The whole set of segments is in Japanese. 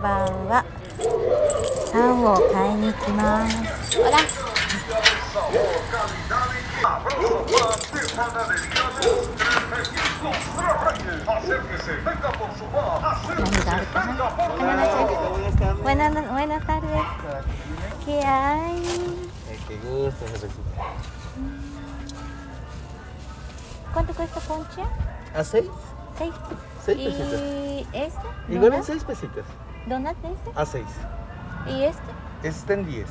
pan hola buenas tardes. ¿Qué hay? Qué ¿Cuánto cuesta concha? ¿A seis? Seis. ¿Y ¿Y ¿Igual este? seis ¿Donald este? A 6. ¿Y este? Este en 10.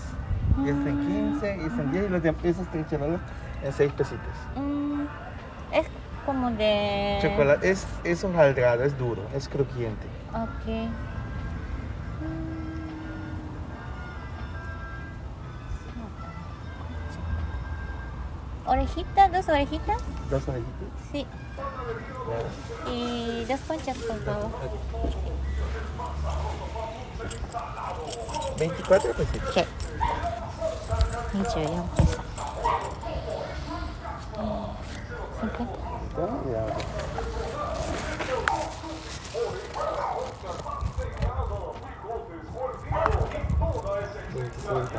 Y Este en 15, mm. y este en 10 y los de piezas en en 6 pesitos. Mm, es como de... Chocolate, es, es hojaldrado, es duro, es crujiente. Ok. Mm. orejitas, dos orejitas. ¿Dos orejitas? Sí. Y dos conchas, por favor. 24 pesitos. Sí. 24. yo voy 50.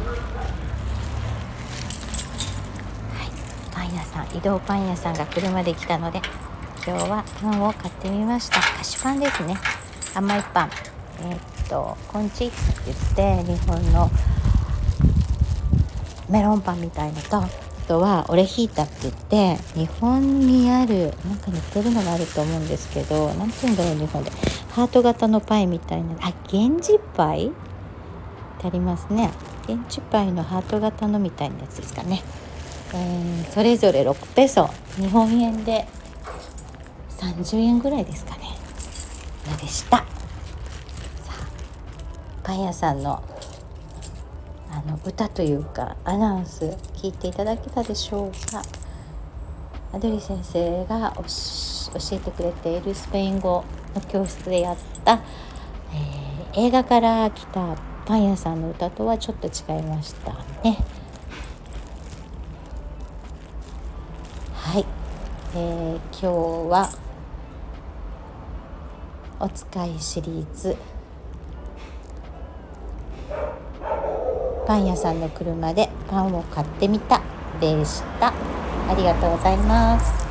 パン屋さん移動パン屋さんが車で来たので今日はパンを買ってみました菓子パンですね甘いパンえー、っとコンチって言って日本のメロンパンみたいのとあとはオレヒータって言って日本にあるなんか似てるのがあると思うんですけど何て言うんだろう日本でハート型のパイみたいなあ源氏パイってありますね源氏パイのハート型のみたいなやつですかねうんそれぞれ6ペソ日本円で30円ぐらいですかねでしたさあパン屋さんのあの歌というかアナウンス聞いていただけたでしょうかアドリ先生が教えてくれているスペイン語の教室でやった、えー、映画から来たパン屋さんの歌とはちょっと違いましたね。はい、えー、今日は「おつかい」シリーズ「パン屋さんの車でパンを買ってみた」でしたありがとうございます